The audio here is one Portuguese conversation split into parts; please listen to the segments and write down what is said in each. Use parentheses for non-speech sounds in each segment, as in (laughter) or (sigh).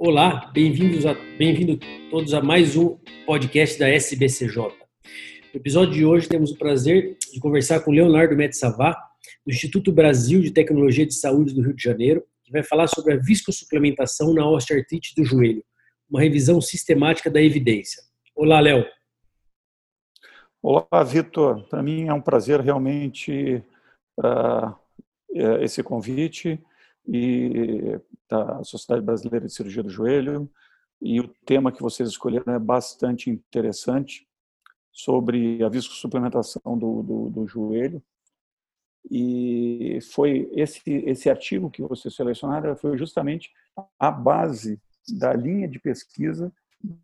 Olá, bem-vindos a bem-vindo todos a mais um podcast da SBCJ. No episódio de hoje temos o prazer de conversar com Leonardo Metsavá, do Instituto Brasil de Tecnologia de Saúde do Rio de Janeiro, que vai falar sobre a viscosuplementação na osteoartrite do joelho, uma revisão sistemática da evidência. Olá, Léo. Olá, Vitor. Para mim é um prazer realmente uh, esse convite e da Sociedade Brasileira de Cirurgia do Joelho. E o tema que vocês escolheram é bastante interessante sobre a viscosuplementação do, do, do joelho. E foi esse, esse artigo que vocês selecionaram foi justamente a base da linha de pesquisa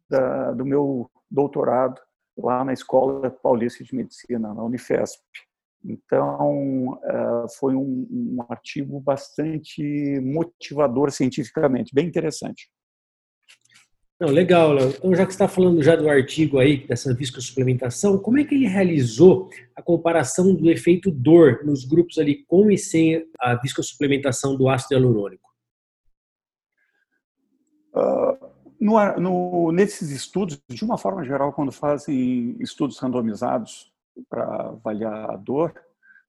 da, do meu doutorado lá na Escola Paulista de Medicina, na Unifesp. Então, eh, foi um, um artigo bastante motivador cientificamente, bem interessante. Não, legal, Léo. Então, já que está falando já do artigo aí, dessa viscosuplementação, como é que ele realizou a comparação do efeito dor nos grupos ali com e sem a viscosuplementação do ácido hialurônico? Uh, no, no, nesses estudos, de uma forma geral, quando fazem estudos randomizados para avaliar a dor,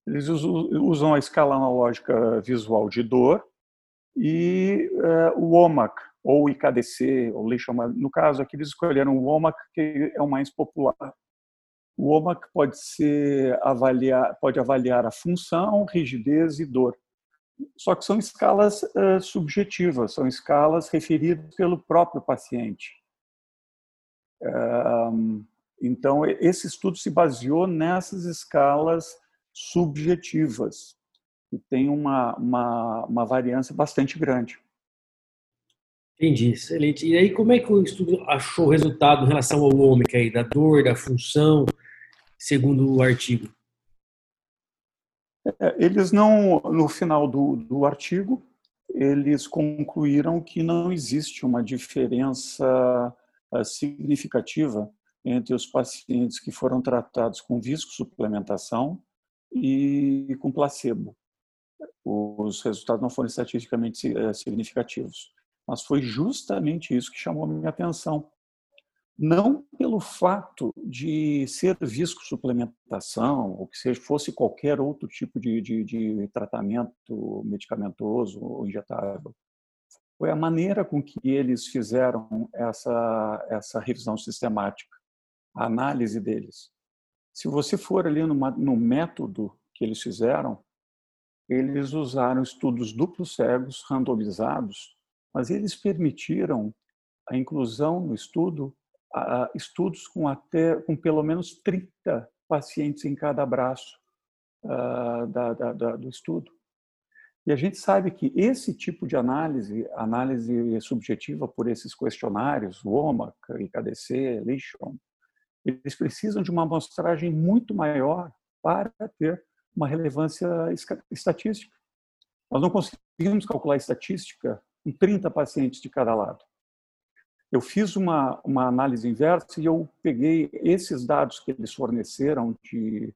eles usam a escala analógica visual de dor e uh, o OMAC, ou IKDC, ou Leishman. No caso aqui, eles escolheram o OMAC, que é o mais popular. O OMAC pode, ser avaliar, pode avaliar a função, rigidez e dor. Só que são escalas uh, subjetivas, são escalas referidas pelo próprio paciente. Uh, então, esse estudo se baseou nessas escalas subjetivas, que tem uma, uma, uma variância bastante grande. Entendi, excelente. E aí, como é que o estudo achou o resultado em relação ao ômega aí, da dor, da função, segundo o artigo? É, eles não, no final do, do artigo, eles concluíram que não existe uma diferença eh, significativa entre os pacientes que foram tratados com viscosuplementação e com placebo. Os resultados não foram estatisticamente eh, significativos, mas foi justamente isso que chamou a minha atenção. Não pelo fato de ser viscosuplementação, ou que seja, fosse qualquer outro tipo de, de, de tratamento medicamentoso ou injetável, foi a maneira com que eles fizeram essa, essa revisão sistemática a análise deles. Se você for ali numa, no método que eles fizeram, eles usaram estudos duplos cegos, randomizados, mas eles permitiram a inclusão no estudo, a, estudos com até com pelo menos 30 pacientes em cada braço uh, da, da, da, do estudo. E a gente sabe que esse tipo de análise, análise subjetiva por esses questionários, WOMAC, IKDC, Lishon, eles precisam de uma amostragem muito maior para ter uma relevância estatística. Nós não conseguimos calcular estatística em 30 pacientes de cada lado. Eu fiz uma, uma análise inversa e eu peguei esses dados que eles forneceram de,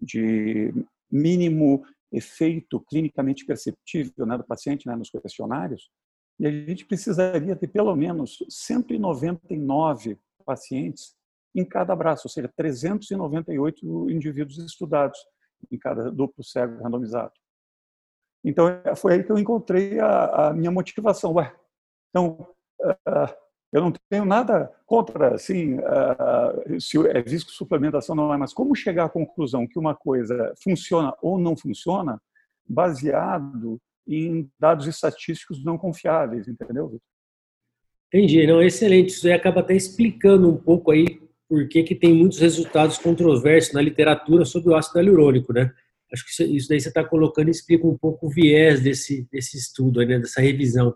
de mínimo efeito clinicamente perceptível né, do paciente né, nos questionários, e a gente precisaria ter pelo menos 199 pacientes em cada braço, ou seja, 398 indivíduos estudados em cada duplo cego randomizado. Então, foi aí que eu encontrei a, a minha motivação. Ué, então, uh, eu não tenho nada contra, assim, uh, se é visco suplementação não é, mas como chegar à conclusão que uma coisa funciona ou não funciona baseado em dados estatísticos não confiáveis, entendeu? Entendi, não, excelente. Isso aí acaba até explicando um pouco aí por que, tem muitos resultados controversos na literatura sobre o ácido hialurônico, né? Acho que isso daí você está colocando explica um pouco o viés desse, desse estudo, né, dessa revisão.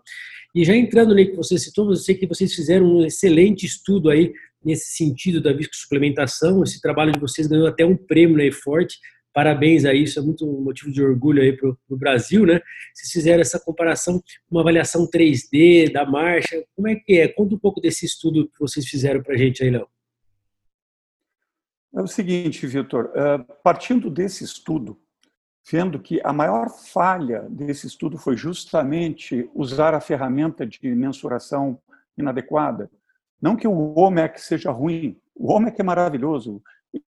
E já entrando no que você citou, eu sei que vocês fizeram um excelente estudo aí nesse sentido da viscosuplementação. Esse trabalho de vocês ganhou até um prêmio na Eforte. Parabéns a isso, é muito motivo de orgulho aí para o Brasil, né? Vocês fizeram essa comparação, uma avaliação 3D da marcha. Como é que é? Conta um pouco desse estudo que vocês fizeram para a gente aí, Léo. É o seguinte, Vitor, eh, partindo desse estudo, vendo que a maior falha desse estudo foi justamente usar a ferramenta de mensuração inadequada. Não que o OMEC seja ruim, o OMEC é maravilhoso,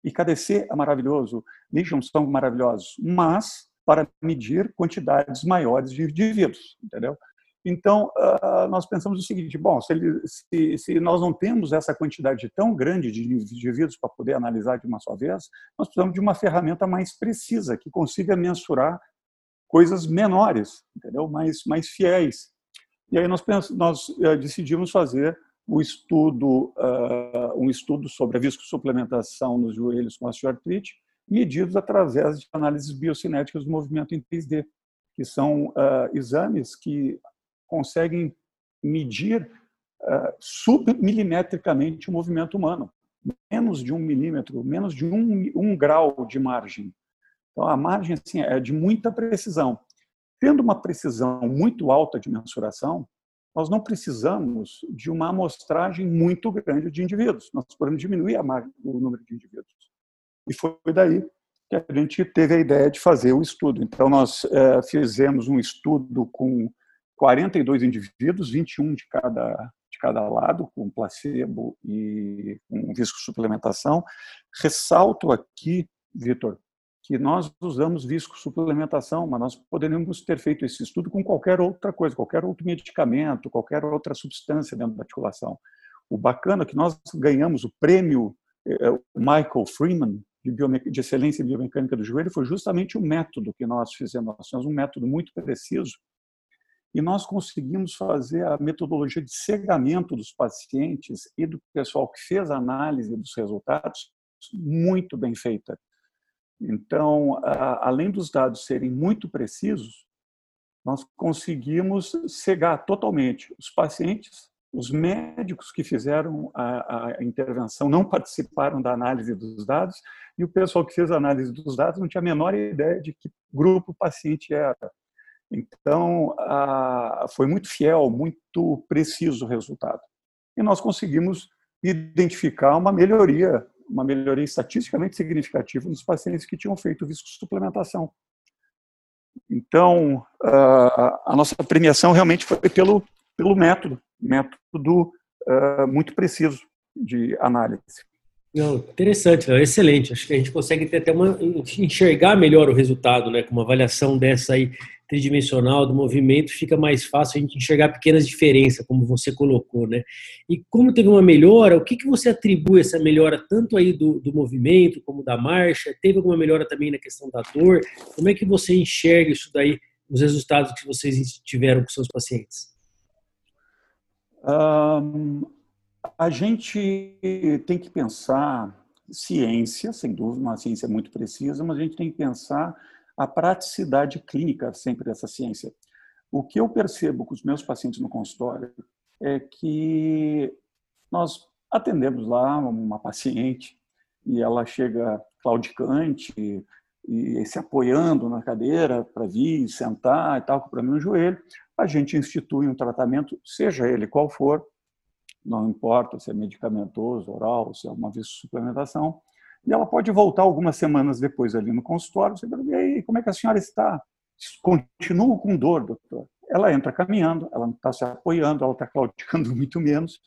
e KDC é maravilhoso, Legion são maravilhosos, mas para medir quantidades maiores de indivíduos, entendeu? Então, uh, nós pensamos o seguinte: bom, se, ele, se, se, nós não temos essa quantidade tão grande de indivíduos para poder analisar de uma só vez, nós precisamos de uma ferramenta mais precisa, que consiga mensurar coisas menores, entendeu? Mais, mais fiéis. E aí nós, pensamos, nós uh, decidimos fazer o estudo, uh, um estudo sobre a viscosuplementação nos joelhos com osteoartrite, medidos através de análises biocinéticas do movimento em 3D, que são exames que conseguem medir uh, submilimetricamente o movimento humano, menos de um milímetro, menos de um, um grau de margem. Então, a margem assim, é de muita precisão. Tendo uma precisão muito alta de mensuração, nós não precisamos de uma amostragem muito grande de indivíduos. Nós podemos diminuir o número de indivíduos. E foi daí que a gente teve a ideia de fazer o estudo. Então, nós é, fizemos um estudo com 42 indivíduos, 21 de cada, de cada lado, com placebo e com viscosuplementação. Ressalto aqui, Vitor, que nós usamos viscosuplementação, mas nós poderíamos ter feito esse estudo com qualquer outra coisa, qualquer outro medicamento, qualquer outra substância dentro da articulação. O bacana é que nós ganhamos o prêmio eh, Michael Freeman de, excelência biomecânica do joelho foi justamente o método que nós fizemos. Nós temos um método muito preciso e nós conseguimos fazer a metodologia de cegamento dos pacientes e do pessoal que fez a análise dos resultados muito bem feita. Então, além dos dados serem muito precisos, nós conseguimos cegar totalmente os pacientes, os médicos que fizeram a, a, intervenção não participaram da análise dos dados e o pessoal que fez a análise dos dados não tinha a menor ideia de que grupo o paciente era. Então, foi muito fiel, muito preciso o resultado. E nós conseguimos identificar uma melhoria, uma melhoria estatisticamente significativa nos pacientes que tinham feito viscosuplementação. Então, a nossa premiação realmente foi pelo, pelo método, método muito preciso de análise. Não, interessante, não, excelente. Acho que a gente consegue ter até uma enxergar melhor o resultado, né? Com uma avaliação dessa aí tridimensional do movimento, fica mais fácil a gente enxergar pequenas diferenças, como você colocou, né? E como teve uma melhora, o que, que você atribui essa melhora tanto aí do, do movimento como da marcha? Teve alguma melhora também na questão da dor? Como é que você enxerga isso daí, os resultados que vocês tiveram com seus pacientes? Um, a gente tem que pensar ciência, sem dúvida, uma ciência muito precisa, mas a gente tem que pensar a praticidade clínica sempre dessa ciência. O que eu percebo com os meus pacientes no consultório é que nós atendemos lá uma paciente e ela chega claudicante e, e se apoiando na cadeira para vir sentar e tal, com problema no joelho. A gente institui um tratamento, seja ele qual for, não importa se é medicamentoso, oral, se é uma suplementação, e ela pode voltar algumas semanas depois ali no consultório, você pergunta, e aí, como é que a senhora está? Continuo com dor, doutor. Ela entra caminhando, ela não está se apoiando, ela está claudicando (laughs) muito menos,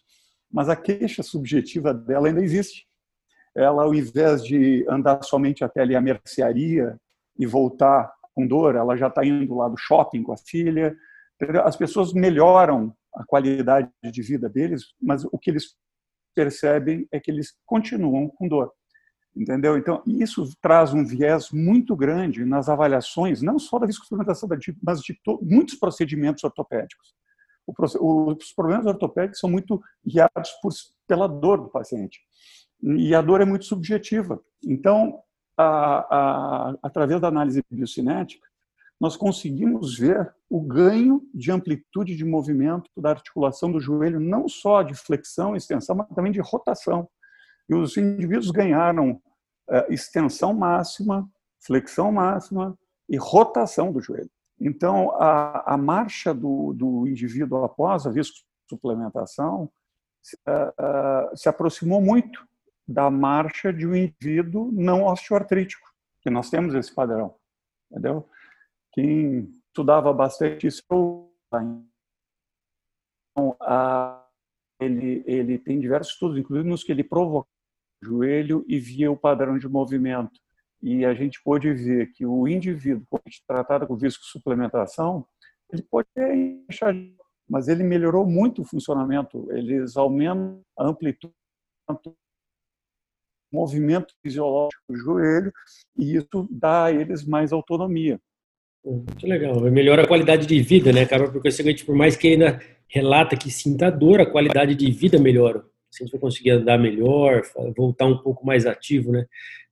mas a queixa subjetiva dela ainda existe. Ela, ao invés de andar somente até ali a mercearia e voltar com dor, ela já está indo lá do shopping com a filha. As pessoas melhoram a qualidade de vida deles, mas o que eles percebem é que eles continuam com dor entendeu? Então, isso traz um viés muito grande nas avaliações, não só da viscosuplementação, mas de muitos procedimentos ortopédicos. os problemas ortopédicos são muito guiados por, pela dor do paciente. E a dor é muito subjetiva. Então, a, a, através da análise biocinética, nós conseguimos ver o ganho de amplitude de movimento da articulação do joelho, não só de flexão e extensão, mas também de rotação. E os indivíduos ganharam uh, extensão máxima, flexão máxima e rotação do joelho. Então, a, a marcha do, do indivíduo após a suplementação uh, uh, se aproximou muito da marcha de um indivíduo não osteoartrítico, que nós temos esse padrão, entendeu? Quem estudava bastante isso, então, a ele, ele tem diversos estudos, inclusive nos que ele provoca o joelho e via o padrão de movimento. E a gente pôde ver que o indivíduo, quando tratado com visco-suplementação, ele pode achar, mas ele melhorou muito o funcionamento, eles aumentam a amplitude movimento fisiológico do joelho e isso dá a eles mais autonomia. Muito legal. Melhora a qualidade de vida, né? Acaba porque seguinte, por mais que ainda relata que sinta dor, a qualidade de vida melhora. Se a gente vai conseguir andar melhor, voltar um pouco mais ativo, né?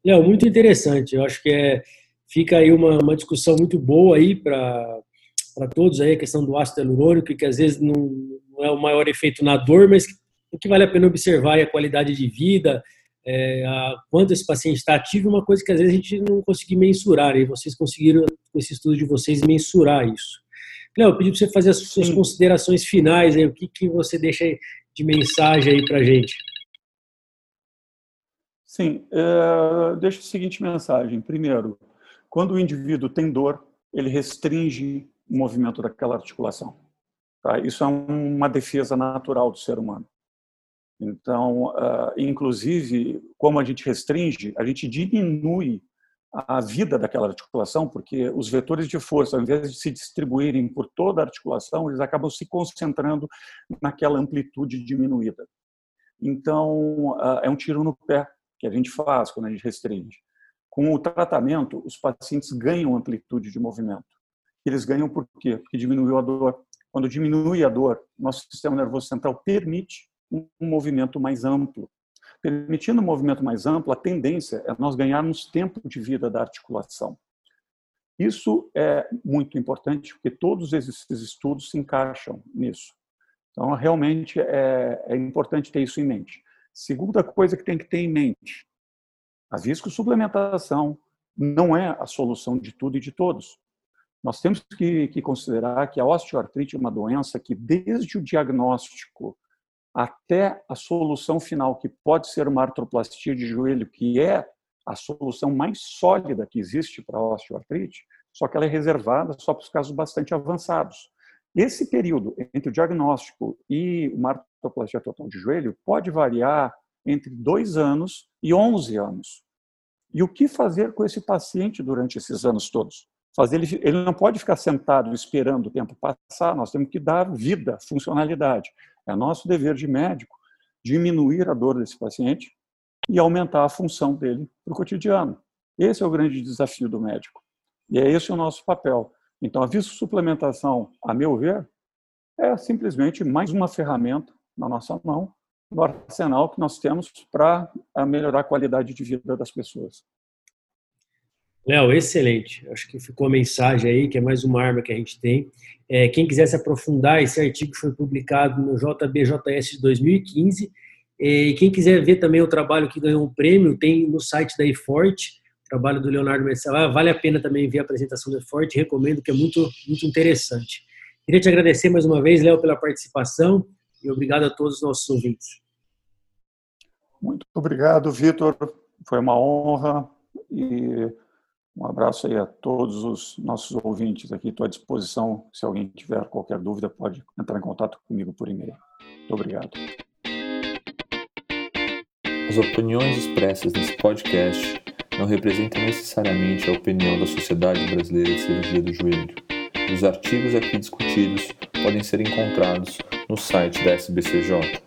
Léo, muito interessante. Eu acho que é, fica aí uma, uma discussão muito boa aí para para todos aí a questão do ácido hialurônico, que às vezes não, não, é o maior efeito na dor, mas o que vale a pena observar é a qualidade de vida, é, a, quanto esse paciente está ativo, uma coisa que às vezes a gente não conseguiu mensurar, e vocês conseguiram, com esse estudo de vocês, mensurar isso. Léo, eu pedi para você fazer as suas Sim. considerações finais, aí, o que, que você deixa de mensagem aí para a gente. Sim, é, deixa a seguinte mensagem. Primeiro, quando o indivíduo tem dor, ele restringe o movimento daquela articulação. Tá? Isso é uma defesa natural do ser humano. Então, uh, inclusive, como a gente restringe, a gente diminui a vida daquela articulação, porque os vetores de força, ao invés de se distribuírem por toda a articulação, eles acabam se concentrando naquela amplitude diminuída. Então, é um tiro no pé que a gente faz quando a gente restringe. Com o tratamento, os pacientes ganham amplitude de movimento. Eles ganham por quê? Porque diminuiu a dor. Quando diminui a dor, nosso sistema nervoso central permite um movimento mais amplo. Permitindo um movimento mais amplo, a tendência é nós ganharmos tempo de vida da articulação. Isso é muito importante, porque todos esses estudos se encaixam nisso. Então, realmente é, é importante ter isso em mente. Segunda coisa que tem que ter em mente: a viscosuplementação não é a solução de tudo e de todos. Nós temos que, que considerar que a osteoartrite é uma doença que, desde o diagnóstico até a solução final, que pode ser uma artroplastia de joelho, que é a solução mais sólida que existe para a osteoartrite, só que ela é reservada só para os casos bastante avançados. Esse período entre o diagnóstico e uma artroplastia total de joelho pode variar entre dois anos e 11 anos. E o que fazer com esse paciente durante esses anos todos? Fazer ele, ele não pode ficar sentado esperando o tempo passar, nós temos que dar vida, funcionalidade. É nosso dever de médico diminuir a dor desse paciente e aumentar a função dele para o cotidiano. Esse é o grande desafio do médico. E é esse o nosso papel. Então, a suplementação, a meu ver, é simplesmente mais uma ferramenta na nossa mão, no arsenal que nós temos para melhorar a qualidade de vida das pessoas. Léo, excelente. Acho que ficou a mensagem aí, que é mais uma arma que a gente tem. É, quem quiser se aprofundar, esse artigo foi publicado no JBJS de 2015. É, e quem quiser ver também o trabalho que ganhou um prêmio, tem no site da eForte, trabalho do Leonardo Mercelar. Vale a pena também ver a apresentação da eForte, recomendo, que é muito, muito interessante. Queria te agradecer mais uma vez, Léo, pela participação e obrigado a todos os nossos ouvintes. Muito obrigado, Vitor. Foi uma honra e um abraço aí a todos os nossos ouvintes aqui. Estou à disposição. Se alguém tiver qualquer dúvida, pode entrar em contato comigo por e-mail. Muito obrigado. As opiniões expressas nesse podcast não representam necessariamente a opinião da Sociedade Brasileira de Cirurgia do Joelho. Os artigos aqui discutidos podem ser encontrados no site da SBCJ